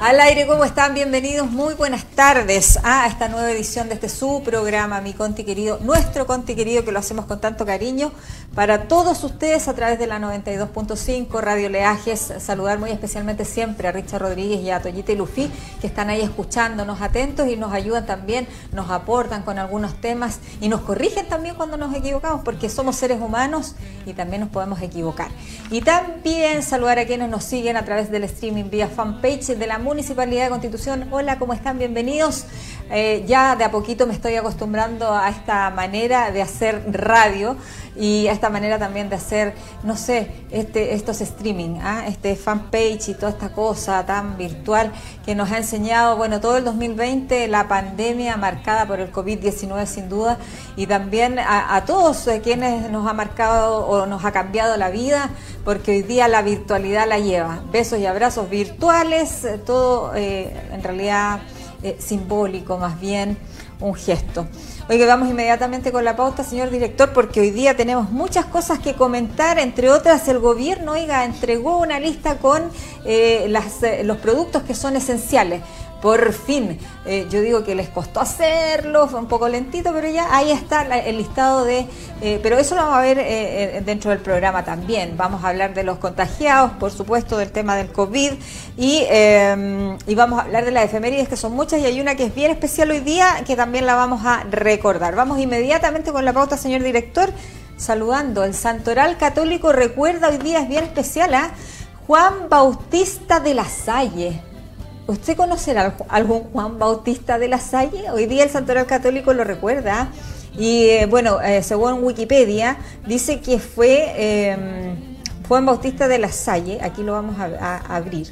Al aire, ¿cómo están? Bienvenidos, muy buenas tardes a esta nueva edición de este su programa, mi Conti querido, nuestro Conti querido, que lo hacemos con tanto cariño para todos ustedes a través de la 92.5 Radio Leajes. Saludar muy especialmente siempre a Richard Rodríguez y a Toyita y Lufi, que están ahí escuchándonos atentos y nos ayudan también, nos aportan con algunos temas y nos corrigen también cuando nos equivocamos, porque somos seres humanos y también nos podemos equivocar. Y también saludar a quienes nos siguen a través del streaming vía fanpage de la Municipalidad de Constitución. Hola, ¿cómo están? Bienvenidos. Eh, ya de a poquito me estoy acostumbrando a esta manera de hacer radio y esta manera también de hacer, no sé, este, estos streaming, ¿ah? este fanpage y toda esta cosa tan virtual que nos ha enseñado, bueno, todo el 2020, la pandemia marcada por el COVID-19 sin duda, y también a, todos eh, quienes nos ha marcado o nos ha cambiado la vida, porque hoy día la virtualidad la lleva. Besos y abrazos virtuales, eh, todo eh, en realidad simbólico, más bien un gesto. Oiga, vamos inmediatamente con la pauta, señor director, porque hoy día tenemos muchas cosas que comentar, entre otras el gobierno, oiga, entregó una lista con eh, las, eh, los productos que son esenciales por fin. Eh, yo digo que les costó hacerlo, fue un poco lentito, pero ya ahí está el listado de... Eh, pero eso lo vamos a ver eh, dentro del programa también. Vamos a hablar de los contagiados, por supuesto, del tema del COVID y, y vamos a hablar de las efemérides, que son muchas, y hay una que es bien especial hoy día, que también la vamos a recordar. Vamos inmediatamente con la pauta, señor director, saludando. El Santoral Católico recuerda hoy día, es bien especial, ¿ah? Juan Bautista de la Salle ¿Usted conocerá algún Juan Bautista de la Salle? Hoy día el Santoral Católico lo recuerda. Y eh, bueno, eh, según Wikipedia, dice que fue em, Juan Bautista de la Salle, aquí lo vamos a, abrir.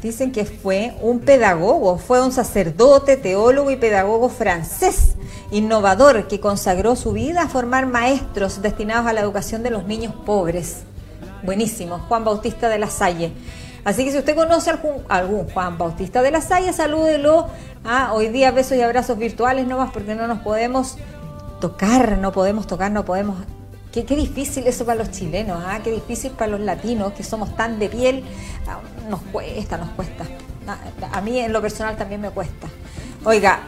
Dicen que fue un pedagogo, fue un sacerdote, teólogo y pedagogo francés, innovador, que consagró su vida a formar maestros destinados a la educación de los niños pobres. Buenísimo, Juan Bautista de la Salle. Así que si usted conoce algún, algún Juan Bautista de la Salle, salúdelo. Ah, hoy día besos y abrazos virtuales nomás porque no nos podemos tocar, no podemos tocar, no podemos... Qué, qué difícil eso para los chilenos, ¿ah? qué difícil para los latinos que somos tan de piel. Ah, nos cuesta, nos cuesta. Ah, a mí en lo personal también me cuesta. Oiga,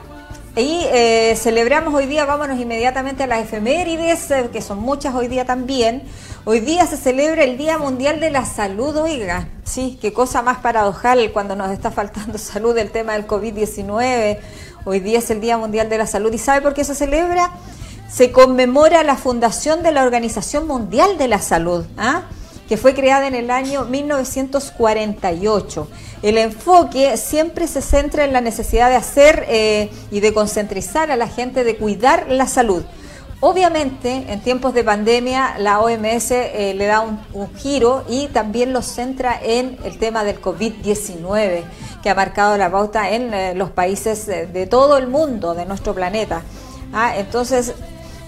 y eh, celebramos hoy día, vámonos inmediatamente a las efemérides, eh, que son muchas hoy día también. Hoy día se celebra el Día Mundial de la Salud, oiga, sí, qué cosa más paradojal cuando nos está faltando salud el tema del COVID-19. Hoy día es el Día Mundial de la Salud. ¿Y sabe por qué se celebra? Se conmemora la fundación de la Organización Mundial de la Salud, ¿ah? Que fue creada en el año 1948. El enfoque siempre se centra en la necesidad de hacer eh, y de concentrizar a la gente de cuidar la salud. Obviamente, en tiempos de pandemia, la OMS eh, le da un, giro y también lo centra en el tema del COVID-19, que ha marcado la pauta en eh, los países de, todo el mundo, de nuestro planeta. Ah, entonces,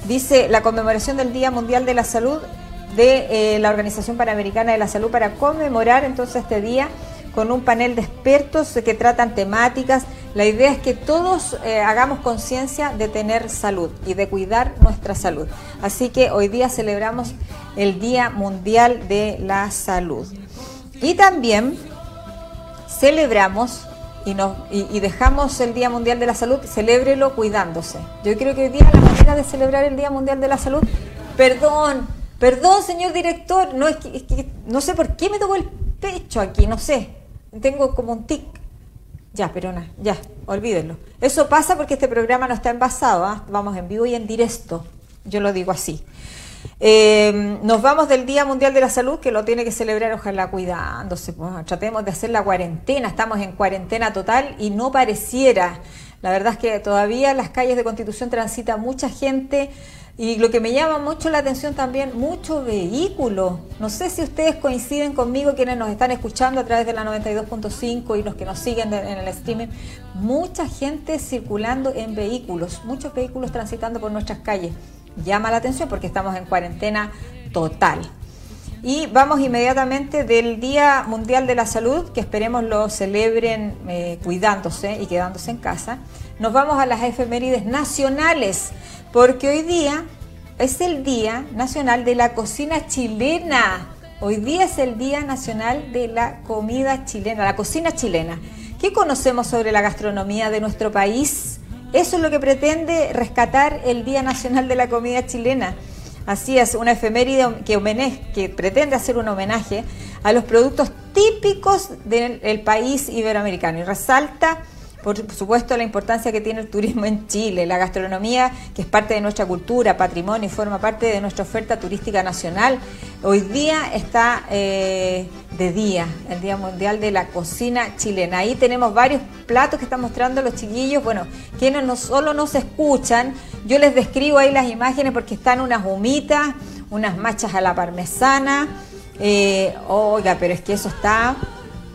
dice la conmemoración del Día Mundial de la Salud de eh, la Organización Panamericana de la Salud para conmemorar entonces este día con un panel de expertos que tratan temáticas la idea es que todos eh, hagamos conciencia de tener salud y de cuidar nuestra salud. Así que hoy día celebramos el Día Mundial de la Salud. Y también celebramos y, nos, y, dejamos el Día Mundial de la Salud, celébrelo cuidándose. Yo creo que hoy día la manera de celebrar el Día Mundial de la Salud, perdón, perdón señor director, no, es que no sé por qué me tocó el pecho aquí, no sé, tengo como un tic ya, pero no, ya, olvídenlo. Eso pasa porque este programa no está envasado, ¿ah? vamos en vivo y en directo, yo lo digo así. Eh, nos vamos del Día Mundial de la Salud, que lo tiene que celebrar, ojalá cuidándose. Pues, tratemos de hacer la cuarentena, estamos en cuarentena total y no pareciera. La verdad es que todavía en las calles de Constitución transita mucha gente y lo que me llama mucho la atención también, mucho vehículo. No sé si ustedes coinciden conmigo, quienes nos están escuchando a través de la 92.5 y los que nos siguen en el streaming. Mucha gente circulando en vehículos, muchos vehículos transitando por nuestras calles. Llama la atención porque estamos en cuarentena total. Y vamos inmediatamente del Día Mundial de la Salud, que esperemos lo celebren eh, cuidándose y quedándose en casa. Nos vamos a las efemérides nacionales porque hoy día es el Día Nacional de la Cocina Chilena. Hoy día es el Día Nacional de la Comida Chilena, la cocina chilena. ¿Qué conocemos sobre la gastronomía de nuestro país? Eso es lo que pretende rescatar el Día Nacional de la Comida Chilena. Así es, una efeméride que, que pretende hacer un homenaje a los productos típicos del país iberoamericano. Y resalta por supuesto la importancia que tiene el turismo en Chile, la gastronomía que es parte de nuestra cultura, patrimonio y forma parte de nuestra oferta turística nacional. Hoy día está eh, de día, el Día Mundial de la Cocina Chilena. Ahí tenemos varios platos que están mostrando los chiquillos. Bueno, quienes no solo nos escuchan, yo les describo ahí las imágenes porque están unas humitas, unas machas a la parmesana. Eh, oiga, pero es que eso está...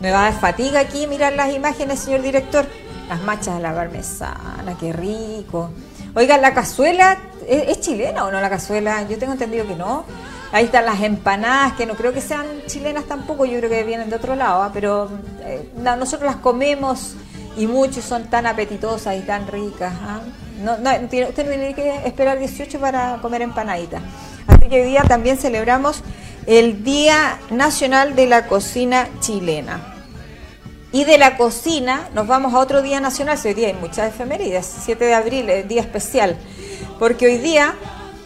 Me va a dar fatiga aquí mirar las imágenes, señor director. Las machas de la parmesana, qué rico. Oiga, la cazuela, ¿es, chilena o no la cazuela? Yo tengo entendido que no. Ahí están las empanadas, que no creo que sean chilenas tampoco, yo creo que vienen de otro lado, ¿ah? pero eh, nosotros las comemos y muchos son tan apetitosas y tan ricas. ¿ah? No, no, usted tiene que esperar 18 para comer empanaditas. Así que hoy día también celebramos el Día Nacional de la Cocina Chilena. Y de la cocina nos vamos a otro día nacional, hoy día hay muchas efemérides, 7 de abril, es día especial, porque hoy día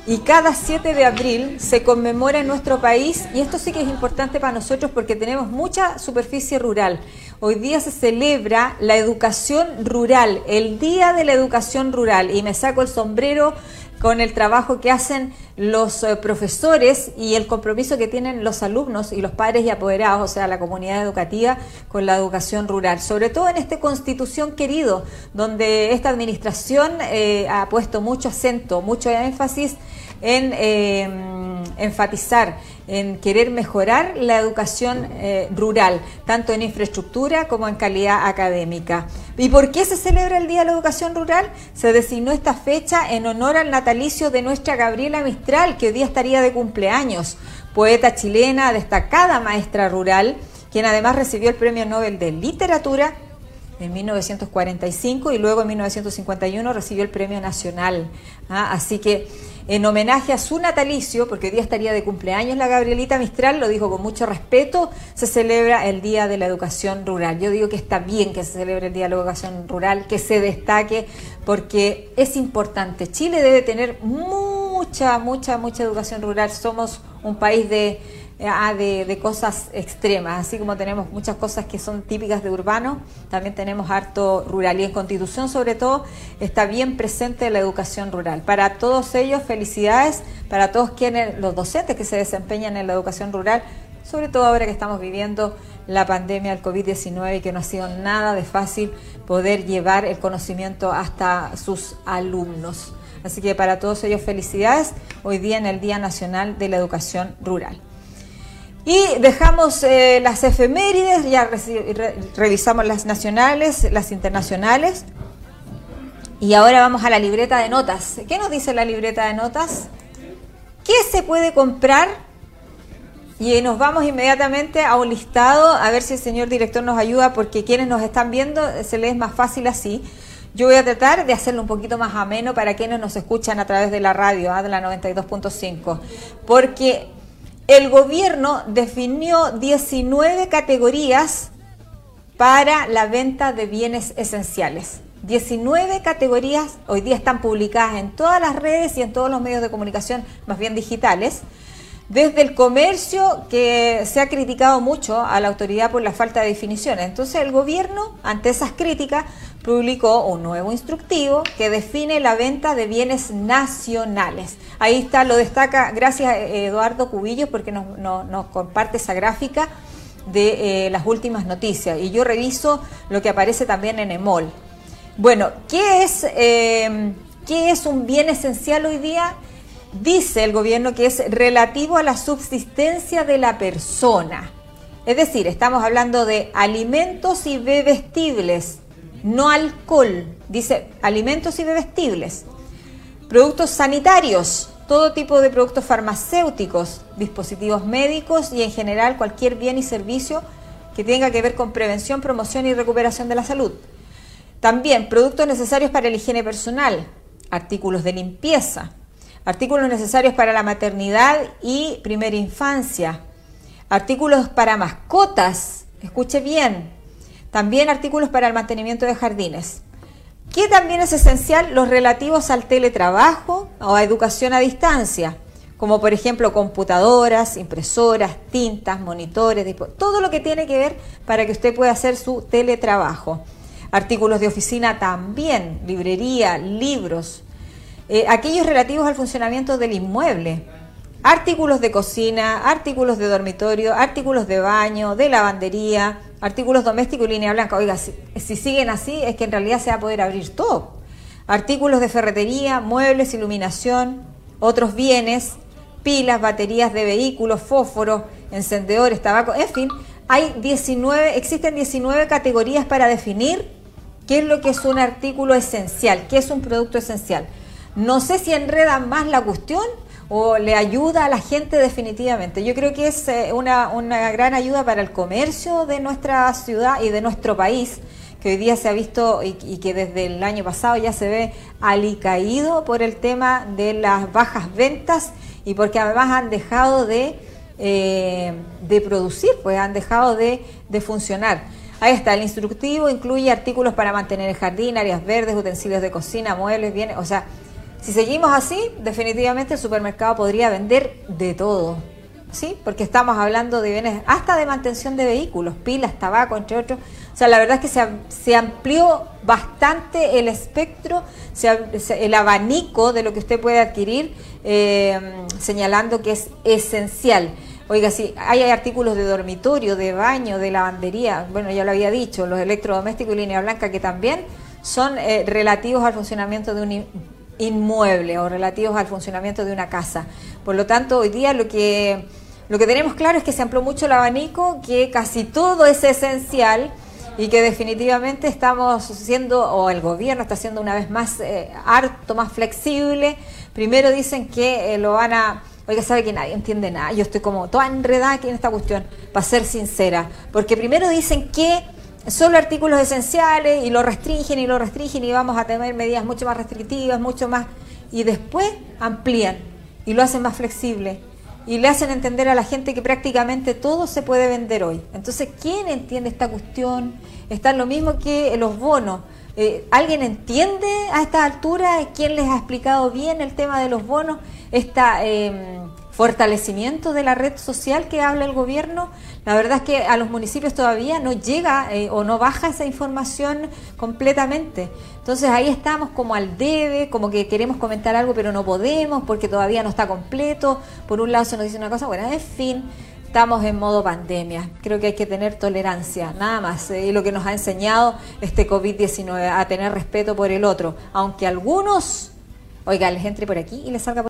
y cada 7 de abril se conmemora en nuestro país, y esto sí que es importante para nosotros porque tenemos mucha superficie rural. Hoy día se celebra la educación rural, el Día de la Educación Rural, y me saco el sombrero con el trabajo que hacen los eh, profesores y el compromiso que tienen los alumnos y los padres y apoderados, o sea, la comunidad educativa con la educación rural. Sobre todo en este Constitución querido, donde esta administración eh, ha puesto mucho acento, mucho énfasis en em, enfatizar, en querer mejorar la educación eh, rural, tanto en infraestructura como en calidad académica. ¿Y por qué se celebra el Día de la Educación Rural? Se designó esta fecha en honor al natalicio de nuestra Gabriela Mistral, que hoy día estaría de cumpleaños, poeta chilena, destacada maestra rural, quien además recibió el Premio Nobel de Literatura en 1945 y luego en 1951 recibió el Premio Nacional. ¿ah? Así que en homenaje a su natalicio, porque hoy día estaría de cumpleaños la Gabrielita Mistral, lo dijo con mucho respeto, se celebra el Día de la Educación Rural. Yo digo que está bien que se celebre el Día de la Educación Rural, que se destaque, porque es importante. Chile debe tener mucha, mucha, mucha educación rural. Somos un país de Ah, de, cosas extremas, así como tenemos muchas cosas que son típicas de urbano, también tenemos harto rural y en Constitución sobre todo está bien presente la educación rural. Para todos ellos, felicidades, para todos quienes, los docentes que se desempeñan en la educación rural, sobre todo ahora que estamos viviendo la pandemia del COVID-19 y que no ha sido nada de fácil poder llevar el conocimiento hasta sus alumnos. Así que para todos ellos felicidades hoy día en el Día Nacional de la Educación Rural. Y dejamos eh, las efemérides, ya revisamos las nacionales, las internacionales. Y ahora vamos a la libreta de notas. ¿Qué nos dice la libreta de notas? ¿Qué se puede comprar? Y nos vamos inmediatamente a un listado, a ver si el señor director nos ayuda, porque quienes nos están viendo se les es más fácil así. Yo voy a tratar de hacerlo un poquito más ameno para quienes nos escuchan a través de la radio, ¿ah? de la 92.5, porque el gobierno definió 19 categorías para la venta de bienes esenciales. 19 categorías hoy día están publicadas en todas las redes y en todos los medios de comunicación, más bien digitales. Desde el comercio, que se ha criticado mucho a la autoridad por la falta de definiciones. Entonces el gobierno, ante esas críticas, publicó un nuevo instructivo que define la venta de bienes nacionales. Ahí está, lo destaca, gracias eh, Eduardo Cubillos porque nos, comparte esa gráfica de eh, las últimas noticias. Y yo reviso lo que aparece también en EMOL. Bueno, ¿qué es, em, ¿qué es un bien esencial hoy día? Dice el gobierno que es relativo a la subsistencia de la persona. Es decir, estamos hablando de alimentos y bebestibles, no alcohol, dice alimentos y bebestibles, productos sanitarios, todo tipo de productos farmacéuticos, dispositivos médicos y en general cualquier bien y servicio que tenga que ver con prevención, promoción y recuperación de la salud. También productos necesarios para la higiene personal, artículos de limpieza, artículos necesarios para la maternidad y primera infancia, artículos para mascotas, escuche bien, también artículos para el mantenimiento de jardines. ¿Qué también es esencial? Los relativos al teletrabajo o a educación a distancia, como por ejemplo computadoras, impresoras, tintas, monitores, todo lo que tiene que ver para que usted pueda hacer su teletrabajo. Artículos de oficina también, librería, libros, eh, aquellos relativos al funcionamiento del inmueble, artículos de cocina, artículos de dormitorio, artículos de baño, de lavandería, artículos domésticos y línea blanca. Oiga, si, siguen así es que en realidad se va a poder abrir todo. Artículos de ferretería, muebles, iluminación, otros bienes, pilas, baterías de vehículos, fósforos, encendedores, tabaco, en fin, hay 19, existen 19 categorías para definir qué es lo que es un artículo esencial, qué es un producto esencial. No sé si enredan más la cuestión o le ayuda a la gente definitivamente. Yo creo que es eh, una, una gran ayuda para el comercio de nuestra ciudad y de nuestro país que hoy día se ha visto y, que desde el año pasado ya se ve alicaído por el tema de las bajas ventas y porque además han dejado de, eh, de producir, pues han dejado de, de, funcionar. Ahí está, el instructivo incluye artículos para mantener el jardín, áreas verdes, utensilios de cocina, muebles, bienes, o sea, si seguimos así, definitivamente el supermercado podría vender de todo. ¿Sí? Porque estamos hablando de bienes hasta de mantención de vehículos, pilas, tabaco, entre otros. O sea, la verdad es que se, amplió bastante el espectro, el abanico de lo que usted puede adquirir, eh, señalando que es esencial. Oiga, si hay artículos de dormitorio, de baño, de lavandería, bueno, ya lo había dicho, los electrodomésticos y línea blanca que también son eh, relativos al funcionamiento de un inmueble o relativos al funcionamiento de una casa. Por lo tanto, hoy día lo que, lo que tenemos claro es que se amplió mucho el abanico, que casi todo es esencial y que definitivamente estamos siendo, o el gobierno está siendo una vez más eh, harto, más flexible. Primero dicen que eh, lo van a... Oiga, sabe que nadie entiende nada. Yo estoy como toda enredada aquí en esta cuestión, para ser sincera. Porque primero dicen que solo artículos esenciales y lo restringen y lo restringen y vamos a tener medidas mucho más restrictivas, mucho más... Y después amplían y lo hacen más flexible y le hacen entender a la gente que prácticamente todo se puede vender hoy. Entonces, ¿quién entiende esta cuestión? Está lo mismo que los bonos. Eh, ¿Alguien entiende a esta altura? ¿Quién les ha explicado bien el tema de los bonos? Esta... Eh, fortalecimiento de la red social que habla el gobierno. La verdad es que a los municipios todavía no llega eh, o no baja esa información completamente. Entonces ahí estamos como al debe, como que queremos comentar algo pero no podemos porque todavía no está completo. Por un lado se nos dice una cosa, bueno, en fin, estamos en modo pandemia. Creo que hay que tener tolerancia, nada más. Eh, y lo que nos ha enseñado este COVID-19, a tener respeto por el otro. Aunque algunos, oiga, les entre por aquí y les salga por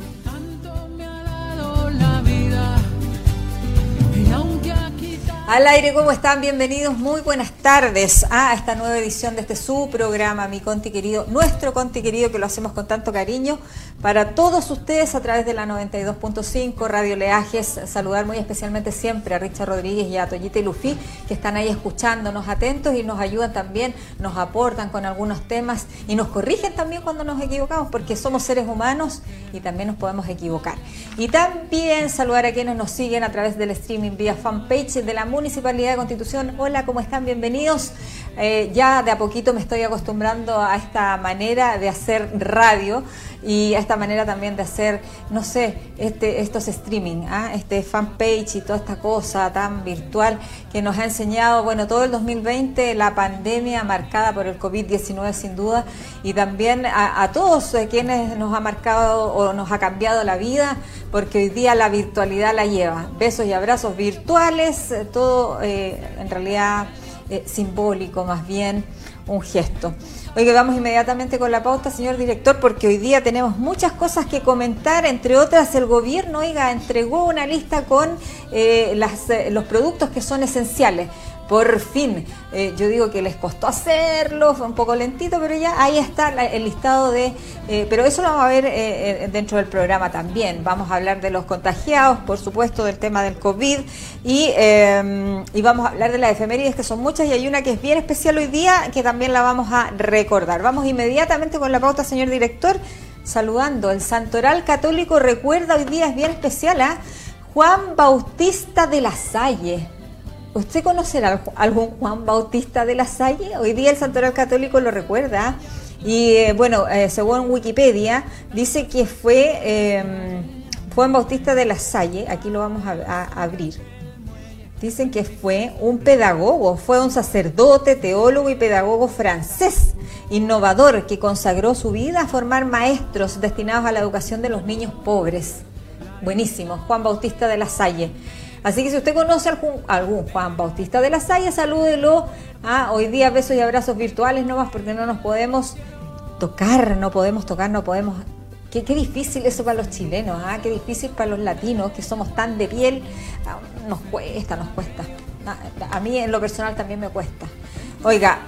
Al aire, ¿cómo están? Bienvenidos, muy buenas tardes a esta nueva edición de este su programa, mi Conti querido, nuestro Conti querido, que lo hacemos con tanto cariño para todos ustedes a través de la 92.5 Radio Leajes. Saludar muy especialmente siempre a Richard Rodríguez y a Toyita y Lufi, que están ahí escuchándonos atentos y nos ayudan también, nos aportan con algunos temas y nos corrigen también cuando nos equivocamos, porque somos seres humanos y también nos podemos equivocar. Y también saludar a quienes nos siguen a través del streaming vía fanpage de la Municipalidad de Constitución. Hola, ¿cómo están? Bienvenidos. Eh, ya de a poquito me estoy acostumbrando a esta manera de hacer radio y esta manera también de hacer, no sé, este, estos streaming, ¿ah? este fanpage y toda esta cosa tan virtual que nos ha enseñado, bueno, todo el 2020, la pandemia marcada por el COVID-19 sin duda, y también a, todos eh, quienes nos ha marcado o nos ha cambiado la vida, porque hoy día la virtualidad la lleva. Besos y abrazos virtuales, eh, todo eh, en realidad simbólico, más bien un gesto. Oiga, vamos inmediatamente con la pauta, señor director, porque hoy día tenemos muchas cosas que comentar, entre otras el gobierno, oiga, entregó una lista con eh, las, eh, los productos que son esenciales por fin. Eh, yo digo que les costó hacerlo, fue un poco lentito, pero ya ahí está el listado de... Eh, pero eso lo vamos a ver eh, dentro del programa también. Vamos a hablar de los contagiados, por supuesto, del tema del COVID y, y vamos a hablar de las efemérides, que son muchas, y hay una que es bien especial hoy día, que también la vamos a recordar. Vamos inmediatamente con la pauta, señor director, saludando. El Santoral Católico recuerda hoy día, es bien especial, a Juan Bautista de la Salle ¿Usted conocerá algún Juan Bautista de la Salle? Hoy día el Santoral Católico lo recuerda. Y eh, bueno, eh, según Wikipedia, dice que fue em, Juan Bautista de la Salle, aquí lo vamos a, abrir. Dicen que fue un pedagogo, fue un sacerdote, teólogo y pedagogo francés, innovador, que consagró su vida a formar maestros destinados a la educación de los niños pobres. Buenísimo, Juan Bautista de la Salle. Así que si usted conoce algún, algún Juan Bautista de la Salle, salúdelo. Ah, hoy día besos y abrazos virtuales nomás porque no nos podemos tocar, no podemos tocar, no podemos... Qué, qué difícil eso para los chilenos, ¿ah? qué difícil para los latinos que somos tan de piel. Ah, nos cuesta, nos cuesta. Ah, a mí en lo personal también me cuesta. Oiga,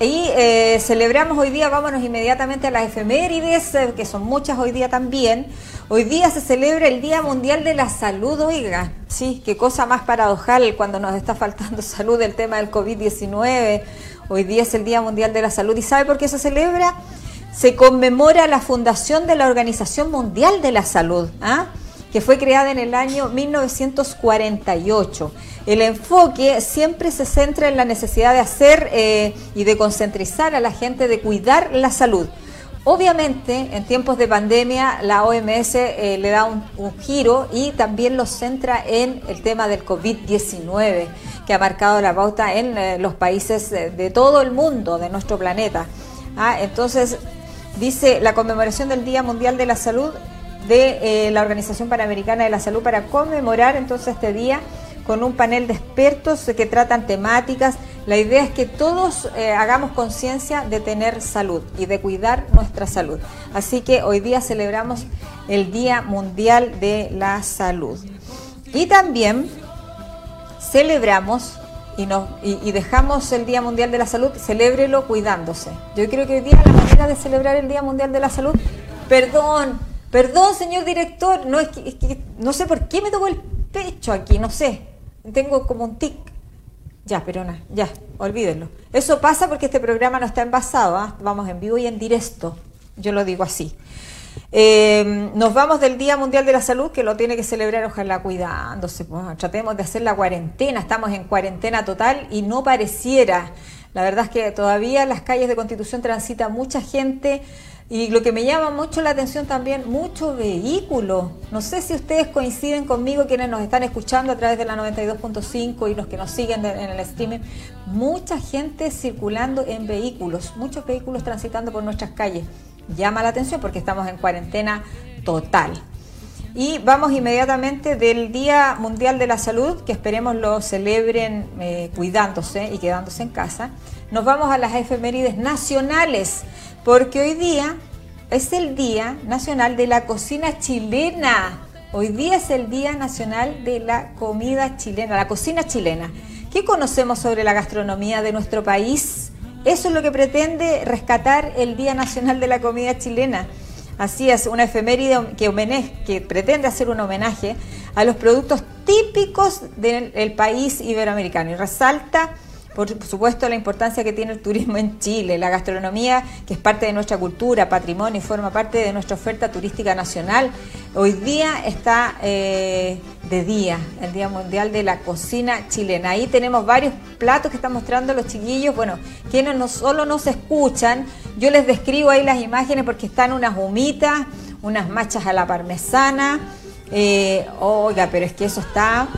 y eh, celebramos hoy día, vámonos inmediatamente a las efemérides, eh, que son muchas hoy día también. Hoy día se celebra el Día Mundial de la Salud, oiga, sí, qué cosa más paradojal cuando nos está faltando salud el tema del COVID-19. Hoy día es el Día Mundial de la Salud. ¿Y sabe por qué se celebra? Se conmemora la fundación de la Organización Mundial de la Salud. ¿ah? que fue creada en el año 1948. El enfoque siempre se centra en la necesidad de hacer eh, y de concentrizar a la gente de cuidar la salud. Obviamente, en tiempos de pandemia, la OMS eh, le da un, giro y también lo centra en el tema del COVID-19, que ha marcado la pauta en eh, los países de todo el mundo, de nuestro planeta. Ah, entonces, dice la conmemoración del Día Mundial de la Salud de eh, la Organización Panamericana de la Salud para conmemorar entonces este día con un panel de expertos que tratan temáticas. La idea es que todos eh, hagamos conciencia de tener salud y de cuidar nuestra salud. Así que hoy día celebramos el Día Mundial de la Salud. Y también celebramos y, dejamos el Día Mundial de la Salud, celébrelo cuidándose. Yo creo que hoy día la manera de celebrar el Día Mundial de la Salud, perdón, Perdón, señor director, no no sé por qué me tocó el pecho aquí, no sé. Tengo como un tic. Ya, pero nada, ya, olvídenlo. Eso pasa porque este programa no está envasado, ¿ah? vamos en vivo y en directo. Yo lo digo así. Eh, nos vamos del Día Mundial de la Salud, que lo tiene que celebrar, ojalá cuidándose. Pues, tratemos de hacer la cuarentena, estamos en cuarentena total y no pareciera. La verdad es que todavía en las calles de Constitución transita mucha gente y lo que me llama mucho la atención también, muchos vehículos. No sé si ustedes coinciden conmigo, quienes nos están escuchando a través de la 92.5 y los que nos siguen en el streaming. Mucha gente circulando en vehículos, muchos vehículos transitando por nuestras calles. Llama la atención porque estamos en cuarentena total. Y vamos inmediatamente del Día Mundial de la Salud, que esperemos lo celebren eh, cuidándose y quedándose en casa. Nos vamos a las efemérides nacionales, porque hoy día es el Día Nacional de la Cocina Chilena. Hoy día es el Día Nacional de la Comida Chilena, la cocina chilena. ¿Qué conocemos sobre la gastronomía de nuestro país? Eso es lo que pretende rescatar el Día Nacional de la Comida Chilena. Así es, una efeméride que, que pretende hacer un homenaje a los productos típicos del país iberoamericano y resalta por supuesto la importancia que tiene el turismo en Chile, la gastronomía que es parte de nuestra cultura, patrimonio y forma parte de nuestra oferta turística nacional. Hoy día está eh, de día, el Día Mundial de la Cocina Chilena. Ahí tenemos varios platos que están mostrando los chiquillos. Bueno, quienes no solo nos escuchan, yo les describo ahí las imágenes porque están unas humitas, unas machas a la parmesana. Eh, oiga, pero es que eso está...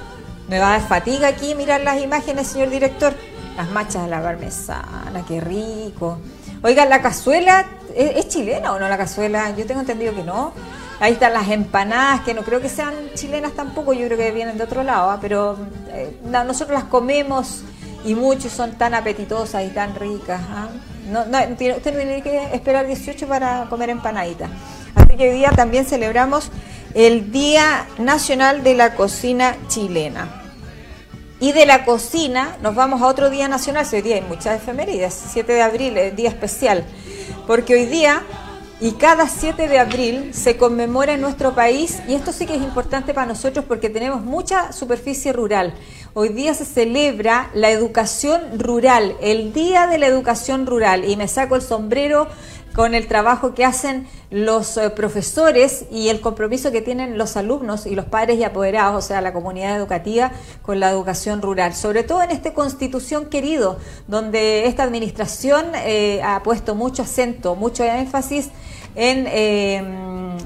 Me va a dar fatiga aquí mirar las imágenes, señor director. Las machas de la parmesana, qué rico. Oiga, ¿la cazuela ¿es, chilena o no la cazuela? Yo tengo entendido que no. Ahí están las empanadas, que no creo que sean chilenas tampoco, yo creo que vienen de otro lado, ¿ah? pero eh, nosotros las comemos y muchos son tan apetitosas y tan ricas. ¿ah? No, no, usted no tiene que esperar 18 para comer empanaditas. Así que hoy día también celebramos el Día Nacional de la Cocina Chilena. Y de la cocina nos vamos a otro día nacional, hoy día hay muchas efemérides, 7 de abril, es día especial, porque hoy día y cada 7 de abril se conmemora en nuestro país, y esto sí que es importante para nosotros porque tenemos mucha superficie rural. Hoy día se celebra la educación rural, el Día de la Educación Rural, y me saco el sombrero con el trabajo que hacen los eh, profesores y el compromiso que tienen los alumnos y los padres y apoderados, o sea, la comunidad educativa con la educación rural. Sobre todo en este constitución querido, donde esta administración eh, ha puesto mucho acento, mucho énfasis en eh,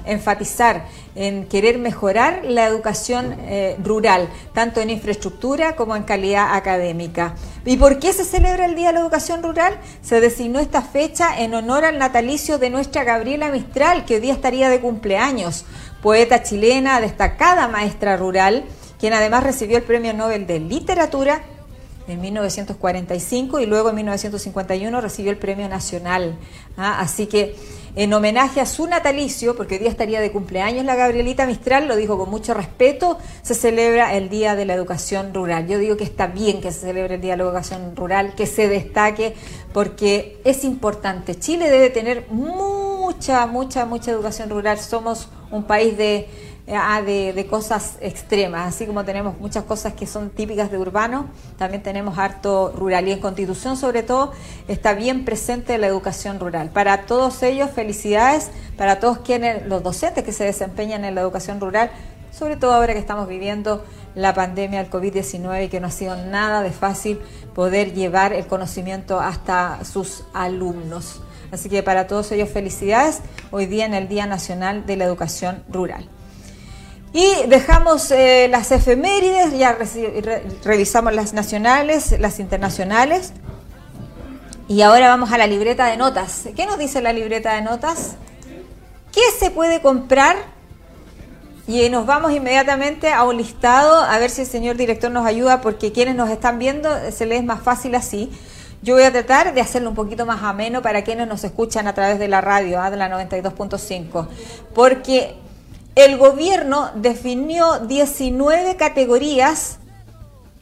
enfatizar en querer mejorar la educación eh, rural, tanto en infraestructura como en calidad académica. ¿Y por qué se celebra el Día de la Educación Rural? Se designó esta fecha en honor al natalicio de nuestra Gabriela Mistral, que hoy día estaría de cumpleaños, poeta chilena, destacada maestra rural, quien además recibió el Premio Nobel de Literatura en 1945 y luego en 1951 recibió el Premio Nacional. ¿ah? Así que en homenaje a su natalicio, porque hoy día estaría de cumpleaños la Gabrielita Mistral, lo dijo con mucho respeto, se celebra el Día de la Educación Rural. Yo digo que está bien que se celebre el Día de la Educación Rural, que se destaque, porque es importante. Chile debe tener mucha, mucha, mucha educación rural. Somos un país de Ah, de, cosas extremas, así como tenemos muchas cosas que son típicas de urbano, también tenemos harto rural y en Constitución sobre todo está bien presente la educación rural. Para todos ellos, felicidades, para todos quienes, los docentes que se desempeñan en la educación rural, sobre todo ahora que estamos viviendo la pandemia del COVID-19 y que no ha sido nada de fácil poder llevar el conocimiento hasta sus alumnos. Así que para todos ellos felicidades hoy día en el Día Nacional de la Educación Rural. Y dejamos eh, las efemérides, ya revisamos las nacionales, las internacionales. Y ahora vamos a la libreta de notas. ¿Qué nos dice la libreta de notas? ¿Qué se puede comprar? Y nos vamos inmediatamente a un listado, a ver si el señor director nos ayuda, porque quienes nos están viendo se les es más fácil así. Yo voy a tratar de hacerlo un poquito más ameno para quienes nos escuchan a través de la radio, ¿ah? de la 92.5, porque el gobierno definió 19 categorías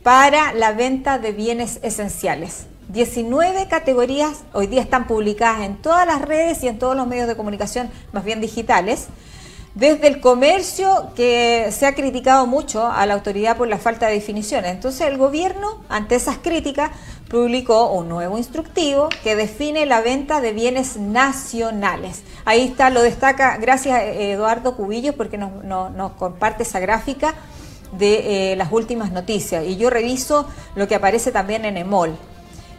para la venta de bienes esenciales. 19 categorías hoy día están publicadas en todas las redes y en todos los medios de comunicación, más bien digitales. Desde el comercio, que se ha criticado mucho a la autoridad por la falta de definiciones. Entonces el gobierno, ante esas críticas, publicó un nuevo instructivo que define la venta de bienes nacionales. Ahí está, lo destaca, gracias a Eduardo Cubillos porque nos, comparte esa gráfica de eh, las últimas noticias. Y yo reviso lo que aparece también en EMOL.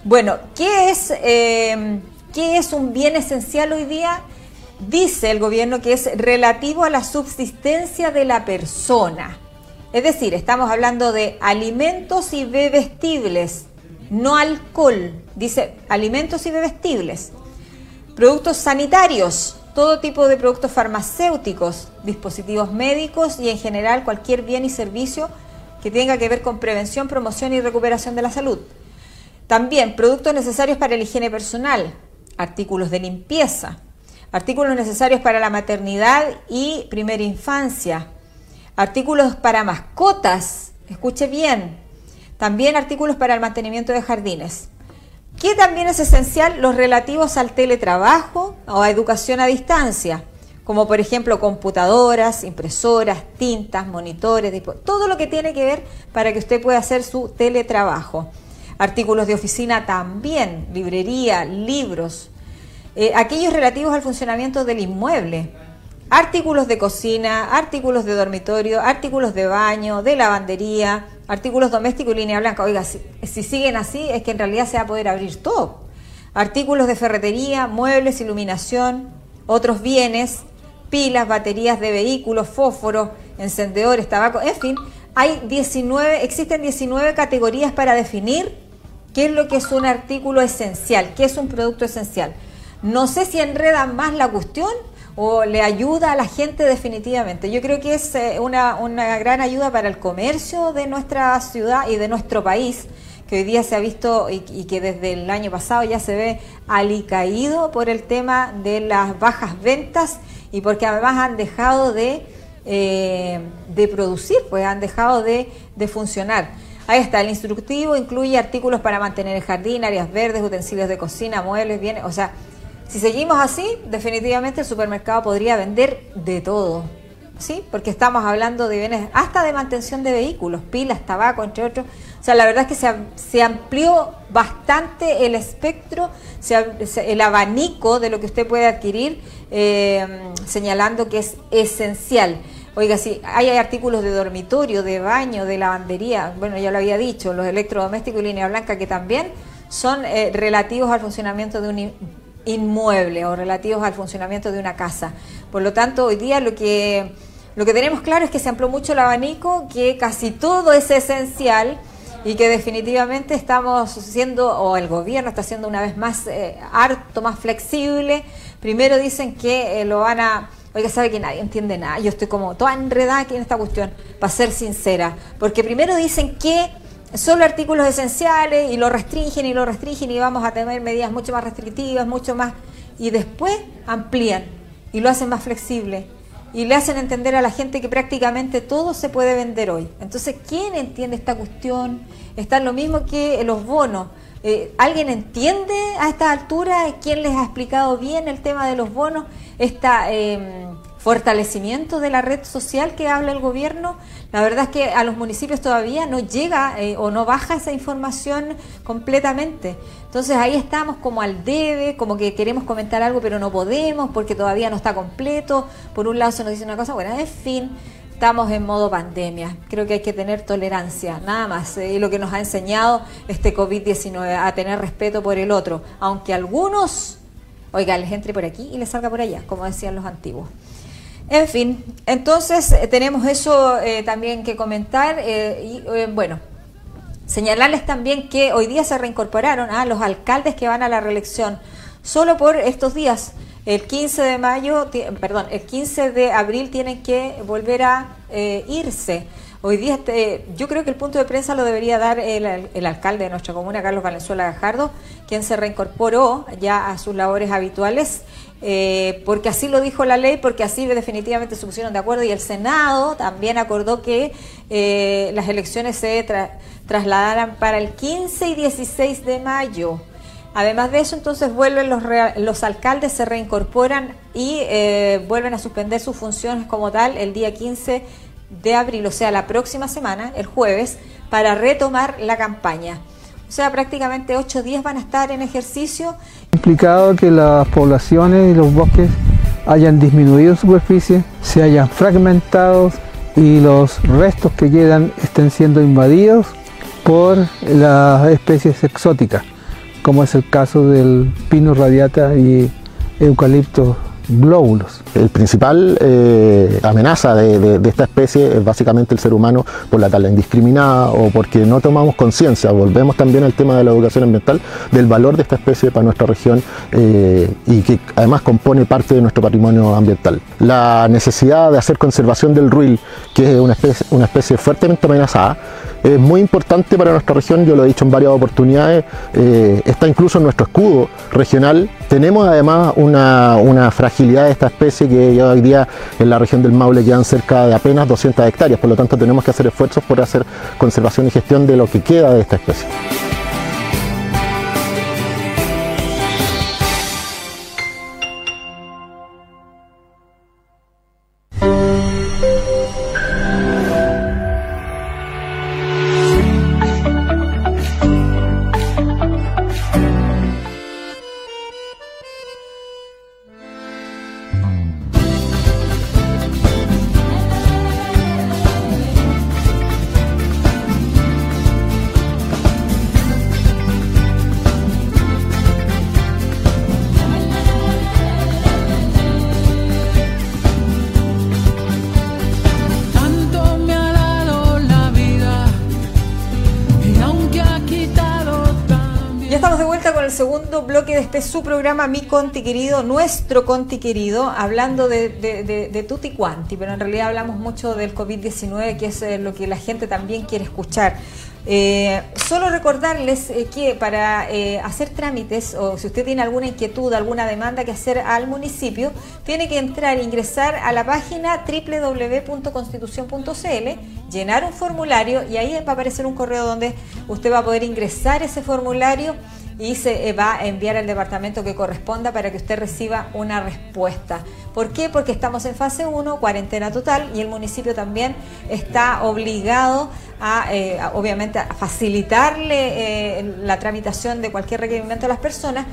Bueno, ¿qué es, eh, ¿qué es un bien esencial hoy día? Dice el gobierno que es relativo a la subsistencia de la persona. Es decir, estamos hablando de alimentos y bebestibles no alcohol, dice alimentos y bebestibles, productos sanitarios, todo tipo de productos farmacéuticos, dispositivos médicos y en general cualquier bien y servicio que tenga que ver con prevención, promoción y recuperación de la salud. También productos necesarios para la higiene personal, artículos de limpieza, artículos necesarios para la maternidad y primera infancia, artículos para mascotas, escuche bien, también artículos para el mantenimiento de jardines. ¿Qué también es esencial? Los relativos al teletrabajo o a educación a distancia, como por ejemplo computadoras, impresoras, tintas, monitores, todo lo que tiene que ver para que usted pueda hacer su teletrabajo. Artículos de oficina también, librería, libros, eh, aquellos relativos al funcionamiento del inmueble, artículos de cocina, artículos de dormitorio, artículos de baño, de lavandería, artículos domésticos y línea blanca. Oiga, si, siguen así es que en realidad se va a poder abrir todo. Artículos de ferretería, muebles, iluminación, otros bienes, pilas, baterías de vehículos, fósforos, encendedores, tabaco, en fin, hay 19, existen 19 categorías para definir qué es lo que es un artículo esencial, qué es un producto esencial. No sé si enredan más la cuestión o le ayuda a la gente definitivamente. Yo creo que es eh, una, gran ayuda para el comercio de nuestra ciudad y de nuestro país, que hoy día se ha visto y, que desde el año pasado ya se ve alicaído por el tema de las bajas ventas y porque además han dejado de, eh, de producir, pues han dejado de, de funcionar. Ahí está, el instructivo incluye artículos para mantener el jardín, áreas verdes, utensilios de cocina, muebles, bienes, o sea, si seguimos así, definitivamente el supermercado podría vender de todo. ¿Sí? Porque estamos hablando de bienes hasta de mantención de vehículos, pilas, tabaco, entre otros. O sea, la verdad es que se, amplió bastante el espectro, el abanico de lo que usted puede adquirir, eh, señalando que es esencial. Oiga, si hay, artículos de dormitorio, de baño, de lavandería, bueno, ya lo había dicho, los electrodomésticos y línea blanca que también son eh, relativos al funcionamiento de un inmueble o relativos al funcionamiento de una casa. Por lo tanto, hoy día lo que, lo que tenemos claro es que se amplió mucho el abanico, que casi todo es esencial y que definitivamente estamos siendo, o el gobierno está siendo una vez más eh, harto, más flexible. Primero dicen que eh, lo van a... Oiga, sabe que nadie entiende nada. Yo estoy como toda enredada aquí en esta cuestión, para ser sincera. Porque primero dicen que solo artículos esenciales y lo restringen y lo restringen y vamos a tener medidas mucho más restrictivas, mucho más... Y después amplían y lo hacen más flexible y le hacen entender a la gente que prácticamente todo se puede vender hoy. Entonces, ¿quién entiende esta cuestión? Está lo mismo que los bonos. Eh, ¿Alguien entiende a esta altura? ¿Quién les ha explicado bien el tema de los bonos? Esta... Eh, fortalecimiento de la red social que habla el gobierno, la verdad es que a los municipios todavía no llega eh, o no baja esa información completamente. Entonces ahí estamos como al debe, como que queremos comentar algo pero no podemos porque todavía no está completo. Por un lado se nos dice una cosa, bueno, en fin, estamos en modo pandemia. Creo que hay que tener tolerancia, nada más. Eh, lo que nos ha enseñado este COVID-19, a tener respeto por el otro. Aunque algunos, oiga, les entre por aquí y les salga por allá, como decían los antiguos. En fin, entonces eh, tenemos eso eh, también que comentar eh, y bueno, señalarles también que hoy día se reincorporaron a los alcaldes que van a la reelección solo por estos días. El 15 de mayo, perdón, el 15 de abril tienen que volver a irse. Hoy día este, yo creo que el punto de prensa lo debería dar el, el, alcalde de nuestra comuna, Carlos Valenzuela Gajardo, quien se reincorporó ya a sus labores habituales eh, porque así lo dijo la ley, porque así definitivamente se pusieron de acuerdo y el Senado también acordó que eh, las elecciones se trasladaran para el 15 y 16 de mayo. Además de eso, entonces vuelven los, los alcaldes, se reincorporan y eh, vuelven a suspender sus funciones como tal el día 15 de abril, o sea, la próxima semana, el jueves, para retomar la campaña. Sea, prácticamente ocho días van a estar en ejercicio. Implicado que las poblaciones y los bosques hayan disminuido superficie, se hayan fragmentado y los restos que quedan estén siendo invadidos por las especies exóticas, como es el caso del pino radiata y eucalipto glóbulos. El principal eh, amenaza de, esta especie es básicamente el ser humano por la tala indiscriminada o porque no tomamos conciencia, volvemos también al tema de la educación ambiental, del valor de esta especie para nuestra región eh, y que además compone parte de nuestro patrimonio ambiental. La necesidad de hacer conservación del ruil, que es una especie, una especie fuertemente amenazada, es muy importante para nuestra región, yo lo he dicho en varias oportunidades, eh, está incluso en nuestro escudo regional. Tenemos además una, fragilidad de esta especie que hoy día en la región del Maule quedan cerca de apenas 200 hectáreas, por lo tanto tenemos que hacer esfuerzos por hacer conservación y gestión de lo que queda de esta especie. Su programa Mi Conti Querido, nuestro Conti Querido, hablando de, de, Tutti Quanti, pero en realidad hablamos mucho del COVID-19, que es eh, lo que la gente también quiere escuchar. Eh, solo recordarles eh, que para hacer trámites o si usted tiene alguna inquietud, alguna demanda que hacer al municipio, tiene que entrar, ingresar a la página www.constitución.cl, llenar un formulario y ahí va a aparecer un correo donde usted va a poder ingresar ese formulario y se eh, va a enviar al departamento que corresponda para que usted reciba una respuesta. ¿Por qué? Porque estamos en fase 1, cuarentena total, y el municipio también está obligado a, eh, obviamente, a facilitarle eh, la tramitación de cualquier requerimiento a las personas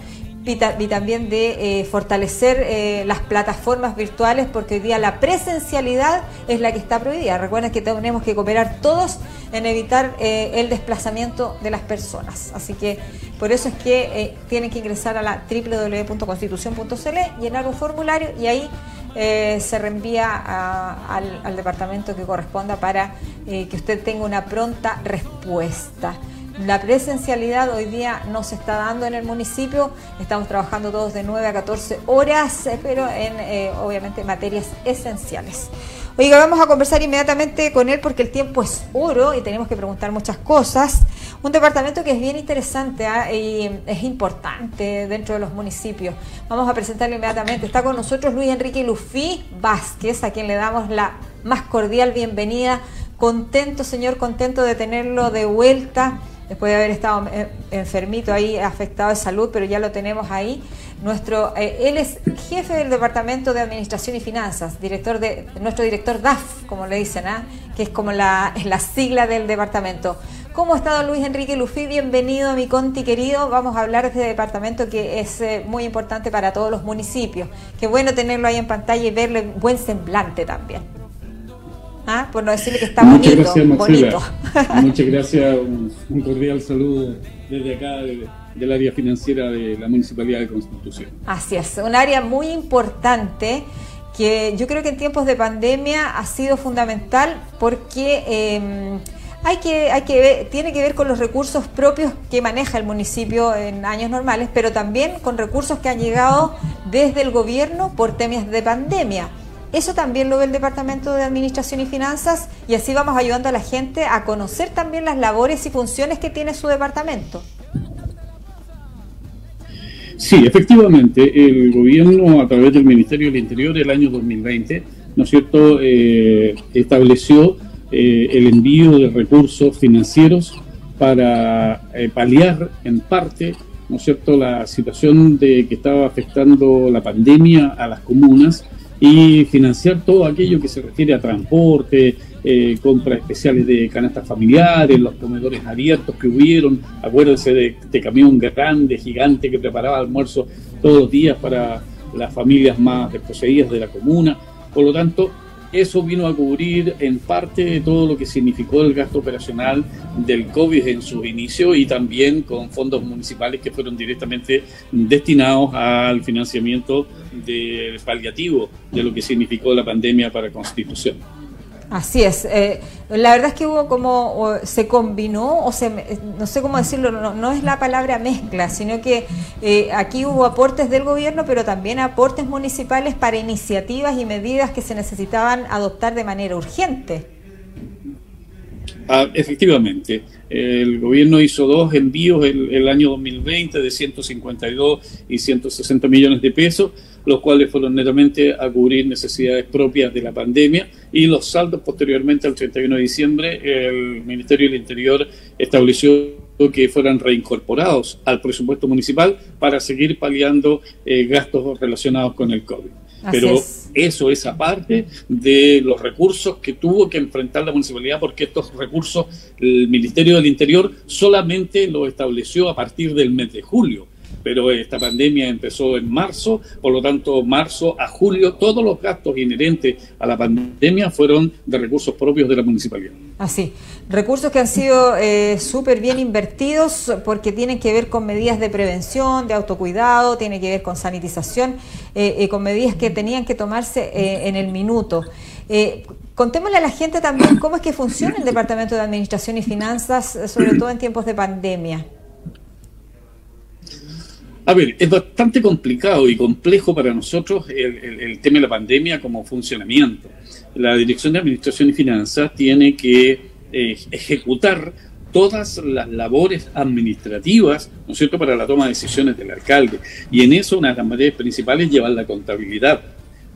y, también de fortalecer las plataformas virtuales porque hoy día la presencialidad es la que está prohibida. Recuerden que tenemos que cooperar todos en evitar el desplazamiento de las personas. Así que por eso es que eh, tienen que ingresar a la www.constitución.cl, llenar un formulario y ahí eh, se reenvía al, departamento que corresponda para eh, que usted tenga una pronta respuesta. La presencialidad hoy día no se está dando en el municipio, estamos trabajando todos de 9 a 14 horas, pero en obviamente materias esenciales. Oiga, vamos a conversar inmediatamente con él porque el tiempo es oro y tenemos que preguntar muchas cosas. Un departamento que es bien interesante ¿ah? y es importante dentro de los municipios. Vamos a presentarlo inmediatamente. Está con nosotros Luis Enrique Lufí Vázquez, a quien le damos la más cordial bienvenida. Contento, señor, contento de tenerlo de vuelta después de haber estado eh, enfermito ahí, afectado de salud, pero ya lo tenemos ahí. Nuestro, eh, él es jefe del Departamento de Administración y Finanzas, director de nuestro director DAF, como le dicen, ¿ah? que es como la, la sigla del departamento. ¿Cómo está don Luis Enrique Lufi? Bienvenido a mi Conti querido. Vamos a hablar de este departamento que es eh, muy importante para todos los municipios. Qué bueno tenerlo ahí en pantalla y verle buen semblante también. ¿Ah? Por no decirle que está Muchas bonito. Gracias, bonito. Muchas gracias. Un, cordial saludo desde acá, del área financiera de la Municipalidad de Constitución. Así es, un área muy importante que yo creo que en tiempos de pandemia ha sido fundamental porque... Eh, hay que, hay que ver, tiene que ver con los recursos propios que maneja el municipio en años normales, pero también con recursos que han llegado desde el gobierno por temas de pandemia. Eso también lo ve el Departamento de Administración y Finanzas y así vamos ayudando a la gente a conocer también las labores y funciones que tiene su departamento. Sí, efectivamente, el gobierno a través del Ministerio del Interior del año 2020, ¿no es cierto?, eh, estableció eh, el envío de recursos financieros para eh, paliar en parte, ¿no cierto?, la situación de que estaba afectando la pandemia a las comunas y financiar todo aquello que se refiere a transporte, eh, compras especiales de canastas familiares, los comedores abiertos que hubieron, acuérdense de este camión grande, gigante que preparaba almuerzo todos los días para las familias más desposeídas de la comuna. Por lo tanto, eso vino a cubrir en parte todo lo que significó el gasto operacional del COVID en su inicio y también con fondos municipales que fueron directamente destinados al financiamiento del paliativo de lo que significó la pandemia para Constitución. Así es. Eh, la verdad es que hubo como, se combinó, o se, no sé cómo decirlo, no, es la palabra mezcla, sino que eh, aquí hubo aportes del gobierno, pero también aportes municipales para iniciativas y medidas que se necesitaban adoptar de manera urgente. Ah, efectivamente, el gobierno hizo dos envíos el, el año 2020 de 152 y 160 millones de pesos los cuales fueron netamente a cubrir necesidades propias de la pandemia y los saldos posteriormente al 31 de diciembre el Ministerio del Interior estableció que fueran reincorporados al presupuesto municipal para seguir paliando eh, gastos relacionados con el COVID. Pero eso es aparte de los recursos que tuvo que enfrentar la municipalidad, porque estos recursos el Ministerio del Interior solamente lo estableció a partir del mes de julio pero esta pandemia empezó en marzo, por lo tanto, marzo a julio, todos los gastos inherentes a la pandemia fueron de recursos propios de la municipalidad. Así, recursos que han sido eh, súper bien invertidos porque tienen que ver con medidas de prevención, de autocuidado, tiene que ver con sanitización, eh, eh, con medidas que tenían que tomarse en el minuto. contémosle a la gente también cómo es que funciona el Departamento de Administración y Finanzas, sobre todo en tiempos de pandemia. A ver, es bastante complicado y complejo para nosotros el, tema de la pandemia como funcionamiento. La Dirección de Administración y Finanzas tiene que eh, ejecutar todas las labores administrativas, ¿no es cierto?, para la toma de decisiones del alcalde. Y en eso una de las materias principales es llevar la contabilidad.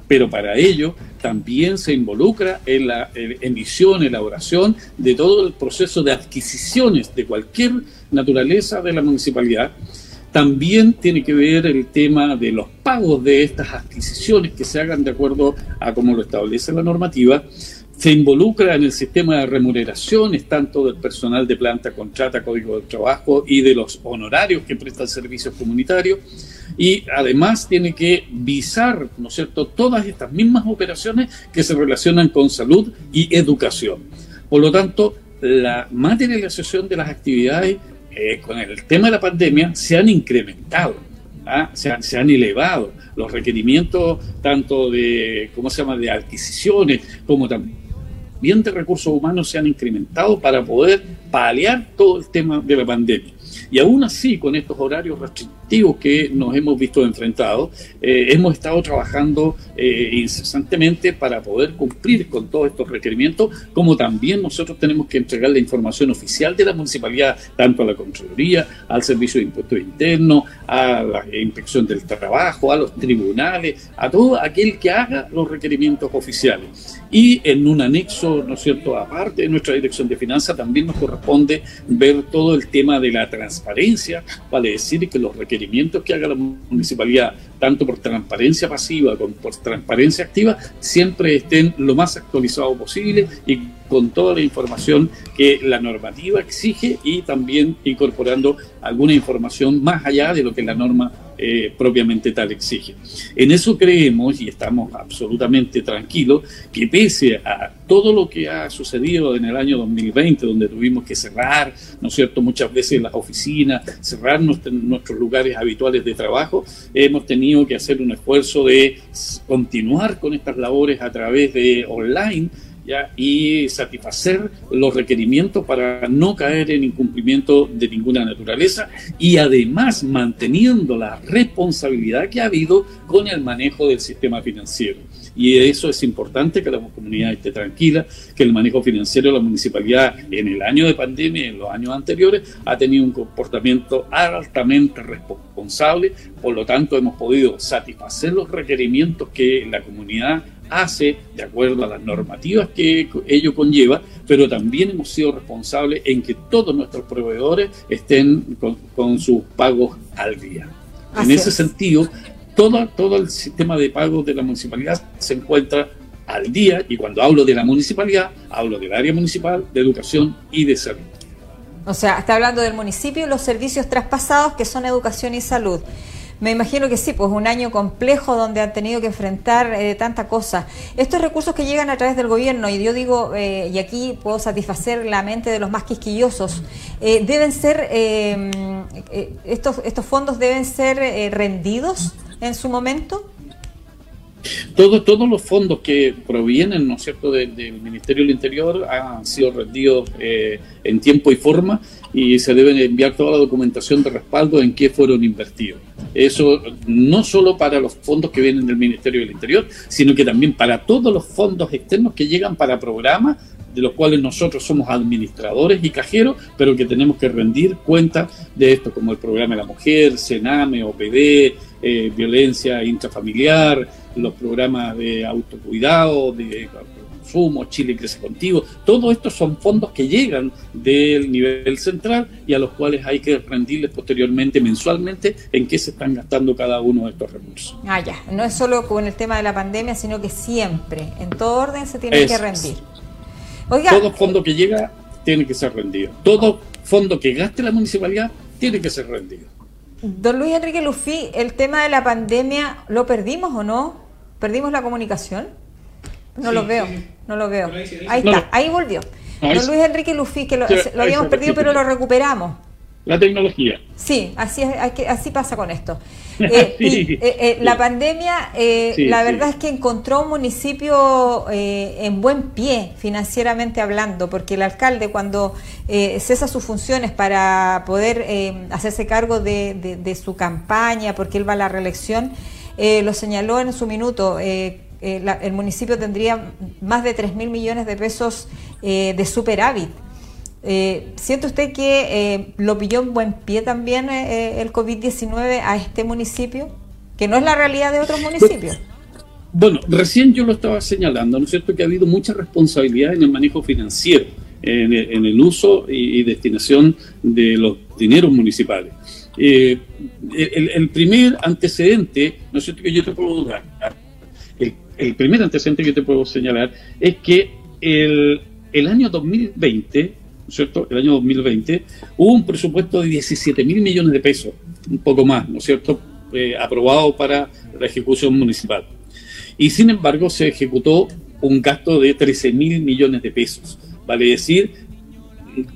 Pero para ello también se involucra en la emisión, elaboración de todo el proceso de adquisiciones de cualquier naturaleza de la municipalidad también tiene que ver el tema de los pagos de estas adquisiciones que se hagan de acuerdo a como lo establece la normativa. Se involucra en el sistema de remuneraciones tanto del personal de planta, contrata, código de trabajo y de los honorarios que prestan servicios comunitarios. Y además tiene que visar, ¿no es cierto?, todas estas mismas operaciones que se relacionan con salud y educación. Por lo tanto, la materialización de las actividades eh, con el tema de la pandemia se han incrementado, ¿ah? se, han, se, han, elevado los requerimientos tanto de, ¿cómo se llama?, de adquisiciones como también de recursos humanos se han incrementado para poder paliar todo el tema de la pandemia. Y aún así, con estos horarios restrictivos que nos hemos visto enfrentados, eh, hemos estado trabajando eh, incesantemente para poder cumplir con todos estos requerimientos, como también nosotros tenemos que entregar la información oficial de la municipalidad, tanto a la Contraloría, al Servicio de Impuestos Internos, a la Inspección del Trabajo, a los tribunales, a todo aquel que haga los requerimientos oficiales. Y en un anexo, ¿no es cierto?, aparte de nuestra Dirección de Finanzas, también nos corresponde ver todo el tema de la transparencia, vale decir que los requerimientos que haga la municipalidad, tanto por transparencia pasiva como por transparencia activa, siempre estén lo más actualizados posible y con toda la información que la normativa exige y también incorporando alguna información más allá de lo que la norma eh, propiamente tal exige. En eso creemos y estamos absolutamente tranquilos que pese a todo lo que ha sucedido en el año 2020, donde tuvimos que cerrar, ¿no es cierto?, muchas veces las oficinas, cerrar nuestros lugares habituales de trabajo, hemos tenido que hacer un esfuerzo de continuar con estas labores a través de online y satisfacer los requerimientos para no caer en incumplimiento de ninguna naturaleza y además manteniendo la responsabilidad que ha habido con el manejo del sistema financiero. Y eso es importante que la comunidad esté tranquila, que el manejo financiero de la municipalidad en el año de pandemia y en los años anteriores ha tenido un comportamiento altamente responsable, por lo tanto hemos podido satisfacer los requerimientos que la comunidad hace de acuerdo a las normativas que ello conlleva, pero también hemos sido responsables en que todos nuestros proveedores estén con, sus pagos al día. en ese sentido, todo, todo el sistema de pagos de la municipalidad se encuentra al día y cuando hablo de la municipalidad, hablo del área municipal, de educación y de salud. O sea, está hablando del municipio y los servicios traspasados que son educación y salud. Me imagino que sí, pues un año complejo donde han tenido que enfrentar eh, tanta cosa. Estos recursos que llegan a través del gobierno, y yo digo, eh, y aquí puedo satisfacer la mente de los más quisquillosos, eh, deben ser, estos, estos fondos deben ser rendidos en su momento. Todos, todos los fondos que provienen, ¿no es cierto?, del Ministerio del Interior han sido rendidos eh, en tiempo y forma y se deben enviar toda la documentación de respaldo en qué fueron invertidos. Eso no solo para los fondos que vienen del Ministerio del Interior, sino que también para todos los fondos externos que llegan para programas de los cuales nosotros somos administradores y cajeros, pero que tenemos que rendir cuenta de esto, como el programa de la mujer, Sename, OPD, eh, violencia intrafamiliar, los programas de autocuidado, de consumo, Chile crece contigo, todo esto son fondos que llegan del nivel central y a los cuales hay que rendirles posteriormente, mensualmente, en qué se están gastando cada uno de estos recursos. Ah, ya, no es solo con el tema de la pandemia, sino que siempre, en todo orden, se tiene que rendir. todo fondo que llega tiene que ser rendido. Todo fondo que gaste la municipalidad tiene que ser rendido. Don Luis Enrique Lufi, el tema de la pandemia, ¿lo perdimos o no? ¿Perdimos la comunicación? No lo veo, no lo veo. Ahí, está, ahí volvió. Don Luis Enrique Lufi, que lo, habíamos perdido, pero lo recuperamos. La tecnología. Sí, así, así pasa con esto. Eh, eh, eh, la pandemia, la verdad es que encontró un municipio en buen pie, financieramente hablando, porque el alcalde cuando cesa sus funciones para poder hacerse cargo de, su campaña, porque él va a la reelección, lo señaló en su minuto. El municipio tendría más de 3 mil millones de pesos de superávit eh, ¿Siente usted que eh, lo pilló en buen pie también eh, el COVID-19 a este municipio? Que no es la realidad de otros municipios. Bueno, recién yo lo estaba señalando, ¿no es cierto? Que ha habido mucha responsabilidad en el manejo financiero, en el, uso y, destinación de los dineros municipales. El, primer antecedente, ¿no es cierto? Que yo te puedo dar, el, el primer antecedente que yo te puedo señalar es que el, el año 2020 cierto?, el año 2020, hubo un presupuesto de 17 mil millones de pesos, un poco más, ¿no es cierto?, eh, aprobado para la ejecución municipal. Y sin embargo se ejecutó un gasto de 13 mil millones de pesos. Vale decir,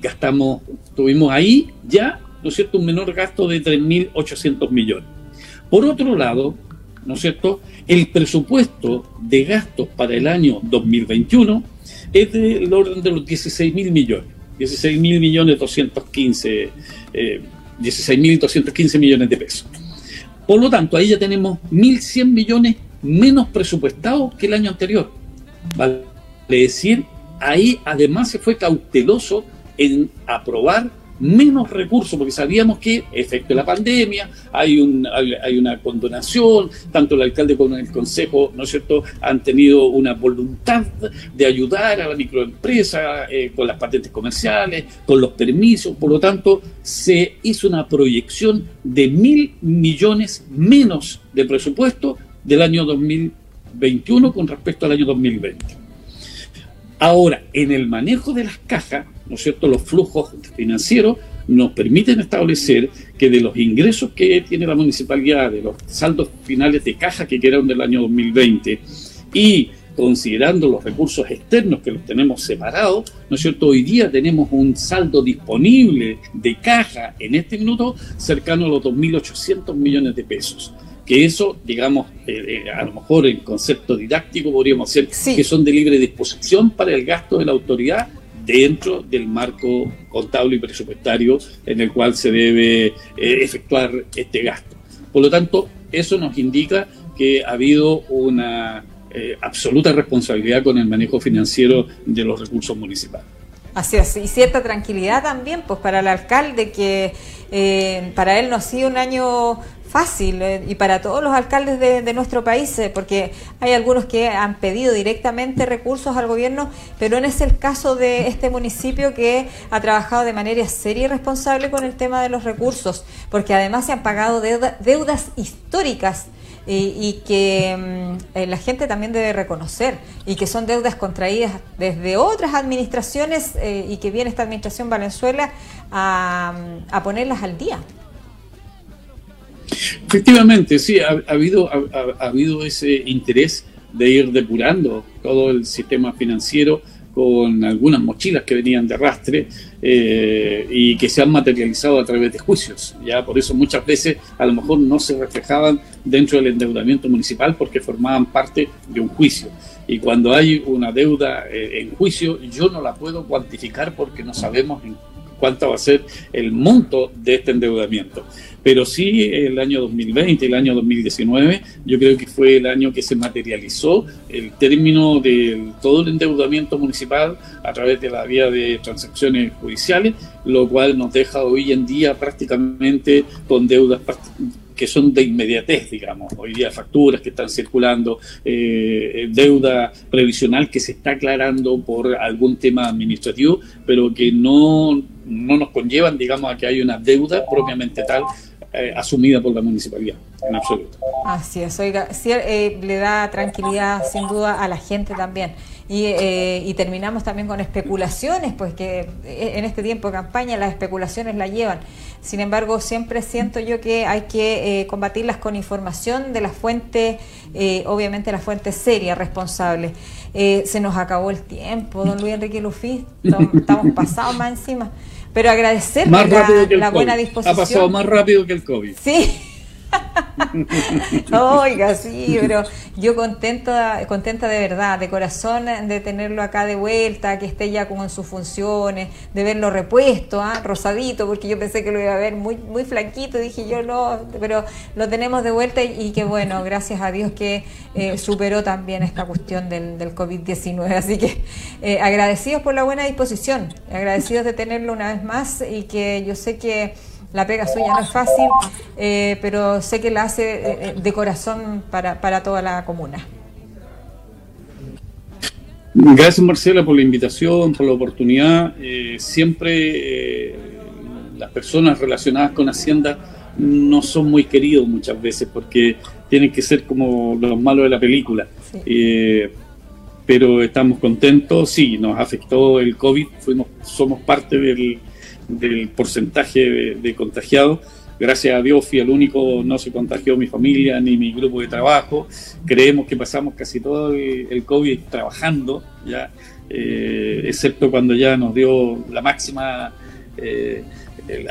gastamos, tuvimos ahí ya, ¿no es cierto?, un menor gasto de 3.800 millones. Por otro lado, ¿no es cierto?, el presupuesto de gastos para el año 2021 es del orden de los 16 mil millones. 16 mil millones 215, eh, millones de pesos. Por lo tanto, ahí ya tenemos 1.100 millones menos presupuestados que el año anterior. Vale decir, ahí además se fue cauteloso en aprobar menos recursos, porque sabíamos que, efecto de la pandemia, hay, un, hay, una condonación, tanto el alcalde como el consejo, ¿no es cierto?, han tenido una voluntad de ayudar a la microempresa eh, con las patentes comerciales, con los permisos, por lo tanto, se hizo una proyección de mil millones menos de presupuesto del año 2021 con respecto al año 2020. Ahora, en el manejo de las cajas, ¿no es cierto?, los flujos financieros nos permiten establecer que de los ingresos que tiene la municipalidad, de los saldos finales de caja que quedaron del año 2020 y considerando los recursos externos que los tenemos separados, ¿no es cierto? Hoy día tenemos un saldo disponible de caja en este minuto cercano a los 2.800 millones de pesos. Que eso, digamos, eh, eh, a lo mejor en concepto didáctico podríamos decir que son de libre disposición para el gasto de la autoridad dentro del marco contable y presupuestario en el cual se debe eh, efectuar este gasto. Por lo tanto, eso nos indica que ha habido una eh, absoluta responsabilidad con el manejo financiero de los recursos municipales. Así es, y cierta tranquilidad también, pues para el alcalde que eh, para él no ha sido un año fácil eh, y para todos los alcaldes de, nuestro país, eh, porque hay algunos que han pedido directamente recursos al gobierno, pero no es el caso de este municipio que ha trabajado de manera seria y responsable con el tema de los recursos, porque además se han pagado deudas históricas. Y, que mm, eh, la gente también debe reconocer y que son deudas contraídas desde otras administraciones y que viene esta administración Valenzuela a, a ponerlas al día. Efectivamente, sí, ha, habido, ha, habido ese interés de ir depurando todo el sistema financiero con algunas mochilas que venían de arrastre eh, y que se han materializado a través de juicios. Ya por eso muchas veces a lo mejor no se reflejaban dentro del endeudamiento municipal porque formaban parte de un juicio. Y cuando hay una deuda eh, en juicio, yo no la puedo cuantificar porque no sabemos cuánto va a ser el monto de este endeudamiento. Pero sí, el año 2020, el año 2019, yo creo que fue el año que se materializó el término de todo el endeudamiento municipal a través de la vía de transacciones judiciales, lo cual nos deja hoy en día prácticamente con deudas que son de inmediatez, digamos. Hoy día facturas que están circulando, eh, deuda previsional que se está aclarando por algún tema administrativo, pero que no, no nos conllevan, digamos, a que hay una deuda propiamente tal eh, asumida por la municipalidad, en absoluto. Así es, oiga, eh, le da tranquilidad sin duda a la gente también. Eh, y, terminamos también con especulaciones, pues que eh, en este tiempo de campaña las especulaciones la llevan. Sin embargo, siempre siento yo que hay que eh, combatirlas con información de la fuente, obviamente la fuente seria, responsable. se nos acabó el tiempo, don Luis Enrique Lufi, estamos pasados más encima. Pero agradecer la, buena disposición. Ha pasado más rápido que el COVID. Sí. Oiga, sí, pero yo contenta, contenta de verdad, de corazón, de tenerlo acá de vuelta, que esté ya como en sus funciones, de verlo repuesto, ¿ah? rosadito, porque yo pensé que lo iba a ver muy, muy flaquito, dije yo no, pero lo tenemos de vuelta y, que bueno, gracias a Dios que eh, superó también esta cuestión del, del COVID-19. Así que eh, agradecidos por la buena disposición, agradecidos de tenerlo una vez más y que yo sé que la pega suya no es fácil, eh, pero sé que la hace eh, eh, de corazón para, para toda la comuna. Gracias Marcela por la invitación, por la oportunidad. siempre las personas relacionadas con Hacienda no son muy queridos muchas veces porque tienen que ser como los malos de la película. pero estamos contentos, sí, nos afectó el COVID, fuimos, somos parte del, del porcentaje de, contagiados. Gracias a Dios fui el único, no se contagió mi familia ni mi grupo de trabajo. Creemos que pasamos casi todo el, COVID trabajando, ya, eh, excepto cuando ya nos dio la máxima eh,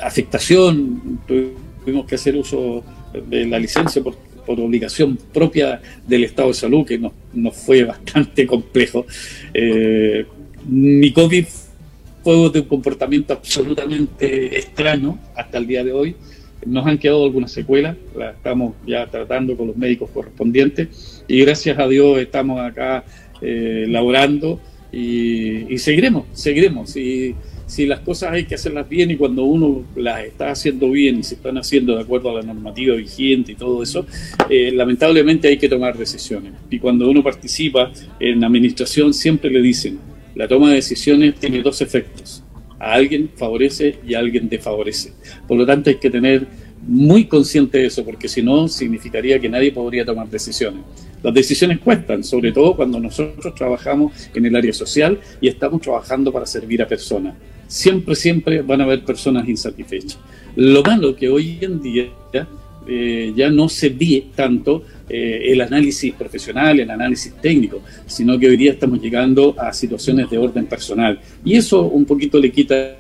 afectación. Tuvimos que hacer uso de la licencia por, obligación propia del estado de salud, que nos, fue bastante complejo. Eh, mi COVID fue de un comportamiento absolutamente extraño hasta el día de hoy. Nos han quedado algunas secuelas, las estamos ya tratando con los médicos correspondientes y gracias a Dios estamos acá eh, laborando y, seguiremos, seguiremos. Y, si las cosas hay que hacerlas bien y cuando uno las está haciendo bien y se están haciendo de acuerdo a la normativa vigente y todo eso, eh, lamentablemente hay que tomar decisiones. Y cuando uno participa en administración siempre le dicen, la toma de decisiones tiene dos efectos. A alguien favorece y a alguien desfavorece. Por lo tanto, hay que tener muy consciente de eso, porque si no, significaría que nadie podría tomar decisiones. Las decisiones cuestan, sobre todo cuando nosotros trabajamos en el área social y estamos trabajando para servir a personas. Siempre, siempre van a haber personas insatisfechas. Lo malo que hoy en día eh, ya no se ve tanto eh, el análisis profesional, el análisis técnico, sino que hoy día estamos llegando a situaciones de orden personal. Y eso un poquito le quita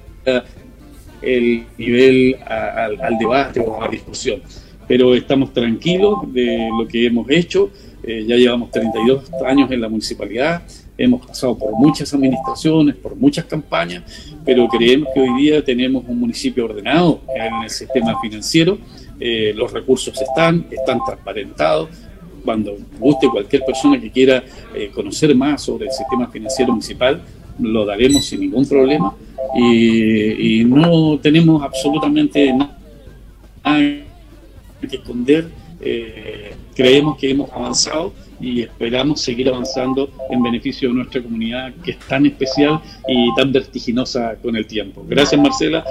el nivel al debate o a la discusión. Pero estamos tranquilos de lo que hemos hecho. Eh, ya llevamos 32 años en la municipalidad, hemos pasado por muchas administraciones, por muchas campañas, pero creemos que hoy día tenemos un municipio ordenado en el sistema financiero eh, los recursos están, están transparentados. Cuando guste cualquier persona que quiera eh, conocer más sobre el sistema financiero municipal, lo daremos sin ningún problema y, no tenemos absolutamente nada que esconder. Eh, creemos que hemos avanzado y esperamos seguir avanzando en beneficio de nuestra comunidad que es tan especial y tan vertiginosa con el tiempo. Gracias Marcela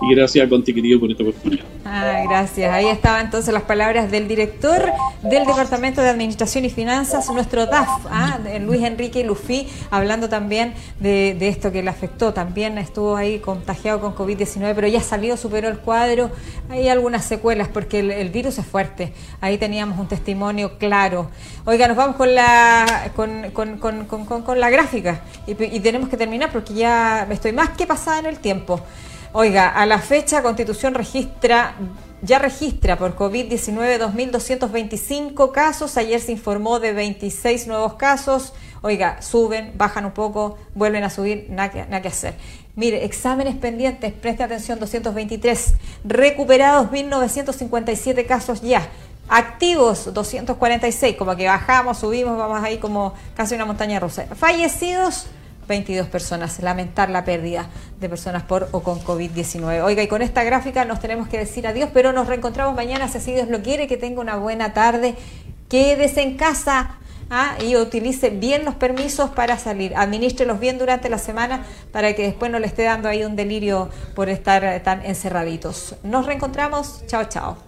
y gracias a querido por esta oportunidad. Ah, gracias. Ahí estaban entonces las palabras del director del Departamento de Administración y Finanzas, nuestro DAF, ¿ah? Luis Enrique Lufi, hablando también de, esto que le afectó. También estuvo ahí contagiado con COVID-19, pero ya salió, superó el cuadro. Hay algunas secuelas porque el, virus es fuerte. Ahí teníamos un testimonio claro. Oiga, nos vamos con la, con, con, con, con la gráfica y, y tenemos que terminar porque ya estoy más que pasada en el tiempo. Oiga, a la fecha Constitución registra ya registra por COVID-19 2.225 casos. Ayer se informó de 26 nuevos casos. Oiga, suben, bajan un poco, vuelven a subir, nada que, hacer. Mire, exámenes pendientes, preste atención, 223. Recuperados, 1.957 casos ya. Activos, 246. Como que bajamos, subimos, vamos ahí como casi una montaña rusa. Fallecidos, 22 personas. Lamentar la pérdida de personas por o con COVID-19. Oiga, y con esta gráfica nos tenemos que decir adiós, pero nos reencontramos mañana, si así Dios lo quiere, que tenga una buena tarde. Quédese en casa. ¿ah? y utilice bien los permisos para salir. Administrelos bien durante la semana para que después no le esté dando ahí un delirio por estar tan encerraditos. Nos reencontramos. Chao, chao.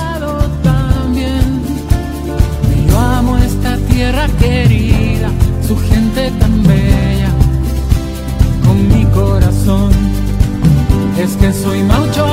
Es que soy mucho